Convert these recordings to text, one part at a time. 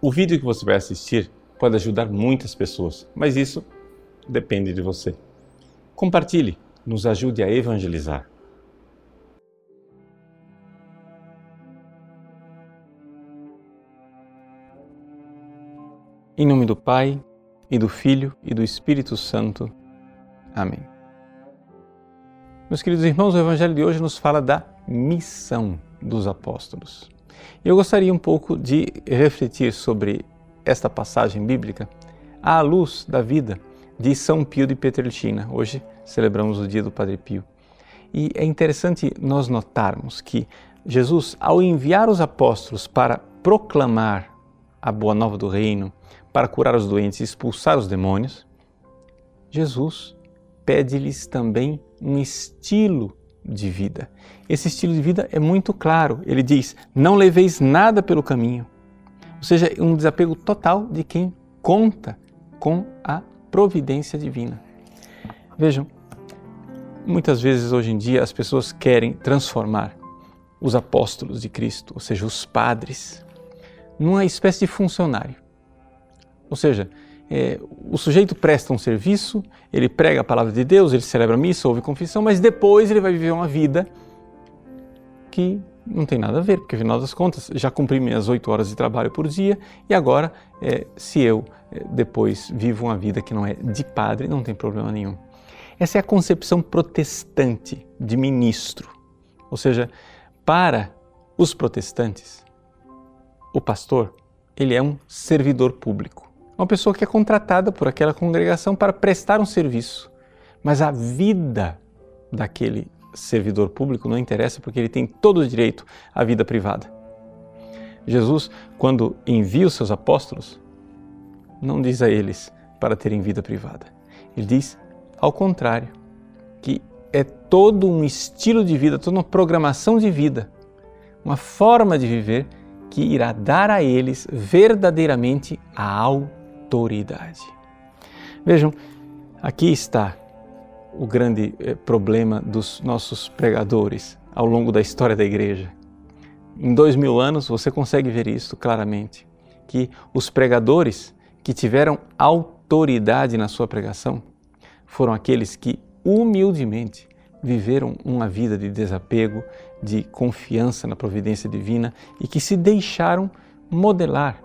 O vídeo que você vai assistir pode ajudar muitas pessoas, mas isso depende de você. Compartilhe, nos ajude a evangelizar. Em nome do Pai, e do Filho, e do Espírito Santo. Amém. Meus queridos irmãos, o Evangelho de hoje nos fala da missão dos apóstolos. Eu gostaria um pouco de refletir sobre esta passagem bíblica à luz da vida de São Pio de Petrelcina. Hoje celebramos o dia do Padre Pio. E é interessante nós notarmos que Jesus, ao enviar os apóstolos para proclamar a boa nova do reino, para curar os doentes e expulsar os demônios, Jesus pede-lhes também um estilo de vida. Esse estilo de vida é muito claro. Ele diz: não leveis nada pelo caminho. Ou seja, um desapego total de quem conta com a providência divina. Vejam, muitas vezes hoje em dia as pessoas querem transformar os apóstolos de Cristo, ou seja, os padres, numa espécie de funcionário. Ou seja, é, o sujeito presta um serviço, ele prega a palavra de Deus, ele celebra a missa, ouve confissão, mas depois ele vai viver uma vida que não tem nada a ver, porque afinal das contas já cumpri minhas oito horas de trabalho por dia e agora, é, se eu é, depois vivo uma vida que não é de padre, não tem problema nenhum. Essa é a concepção protestante de ministro. Ou seja, para os protestantes, o pastor ele é um servidor público uma pessoa que é contratada por aquela congregação para prestar um serviço. Mas a vida daquele servidor público não interessa porque ele tem todo o direito à vida privada. Jesus, quando envia os seus apóstolos, não diz a eles para terem vida privada. Ele diz, ao contrário, que é todo um estilo de vida, toda uma programação de vida, uma forma de viver que irá dar a eles verdadeiramente a autoridade autoridade. Vejam, aqui está o grande eh, problema dos nossos pregadores ao longo da história da igreja. Em dois mil anos você consegue ver isso claramente, que os pregadores que tiveram autoridade na sua pregação foram aqueles que humildemente viveram uma vida de desapego, de confiança na providência divina e que se deixaram modelar,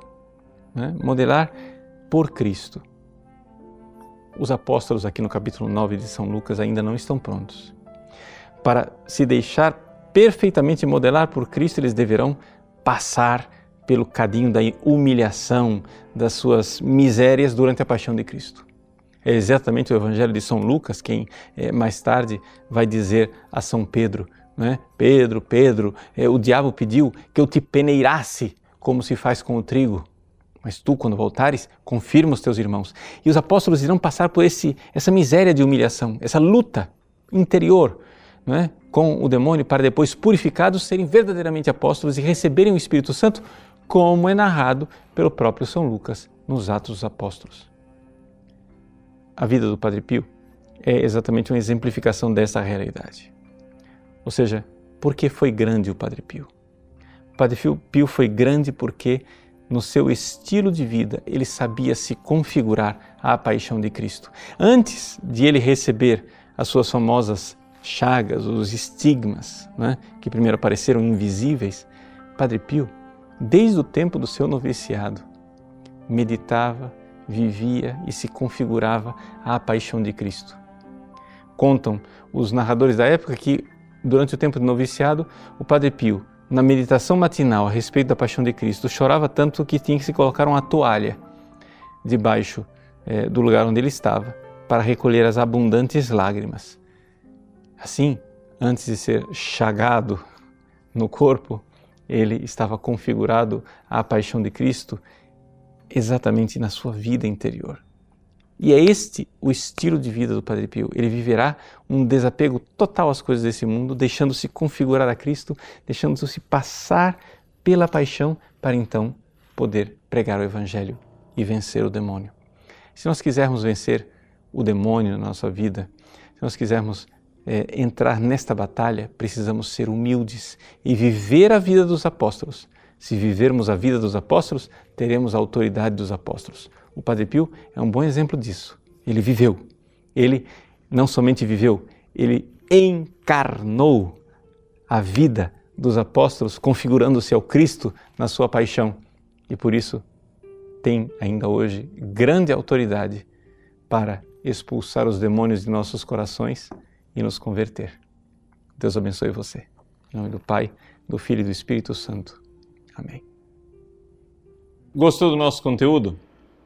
né? modelar por Cristo. Os apóstolos, aqui no capítulo 9 de São Lucas, ainda não estão prontos. Para se deixar perfeitamente modelar por Cristo, eles deverão passar pelo cadinho da humilhação, das suas misérias durante a paixão de Cristo. É exatamente o Evangelho de São Lucas quem é, mais tarde vai dizer a São Pedro: né? Pedro, Pedro, é, o diabo pediu que eu te peneirasse como se faz com o trigo. Mas tu, quando voltares, confirma os teus irmãos. E os apóstolos irão passar por esse, essa miséria de humilhação, essa luta interior é, com o demônio, para depois, purificados, serem verdadeiramente apóstolos e receberem o Espírito Santo, como é narrado pelo próprio São Lucas nos Atos dos Apóstolos. A vida do Padre Pio é exatamente uma exemplificação dessa realidade. Ou seja, por que foi grande o Padre Pio? O Padre Pio foi grande porque no seu estilo de vida, ele sabia se configurar à paixão de Cristo. Antes de ele receber as suas famosas chagas, os estigmas, né, que primeiro apareceram invisíveis, Padre Pio, desde o tempo do seu noviciado, meditava, vivia e se configurava à paixão de Cristo. Contam os narradores da época que, durante o tempo do noviciado, o Padre Pio na meditação matinal a respeito da paixão de Cristo, chorava tanto que tinha que se colocar uma toalha debaixo é, do lugar onde ele estava para recolher as abundantes lágrimas. Assim, antes de ser chagado no corpo, ele estava configurado à paixão de Cristo exatamente na sua vida interior. E é este o estilo de vida do Padre Pio. Ele viverá um desapego total às coisas desse mundo, deixando-se configurar a Cristo, deixando-se passar pela paixão para então poder pregar o Evangelho e vencer o demônio. Se nós quisermos vencer o demônio na nossa vida, se nós quisermos é, entrar nesta batalha, precisamos ser humildes e viver a vida dos apóstolos, Se vivermos a vida dos apóstolos, teremos a autoridade dos apóstolos. O Padre Pio é um bom exemplo disso. Ele viveu. Ele não somente viveu, ele encarnou a vida dos apóstolos, configurando-se ao Cristo na sua paixão. E por isso tem ainda hoje grande autoridade para expulsar os demônios de nossos corações e nos converter. Deus abençoe você. Em nome do Pai, do Filho e do Espírito Santo. Amém. Gostou do nosso conteúdo?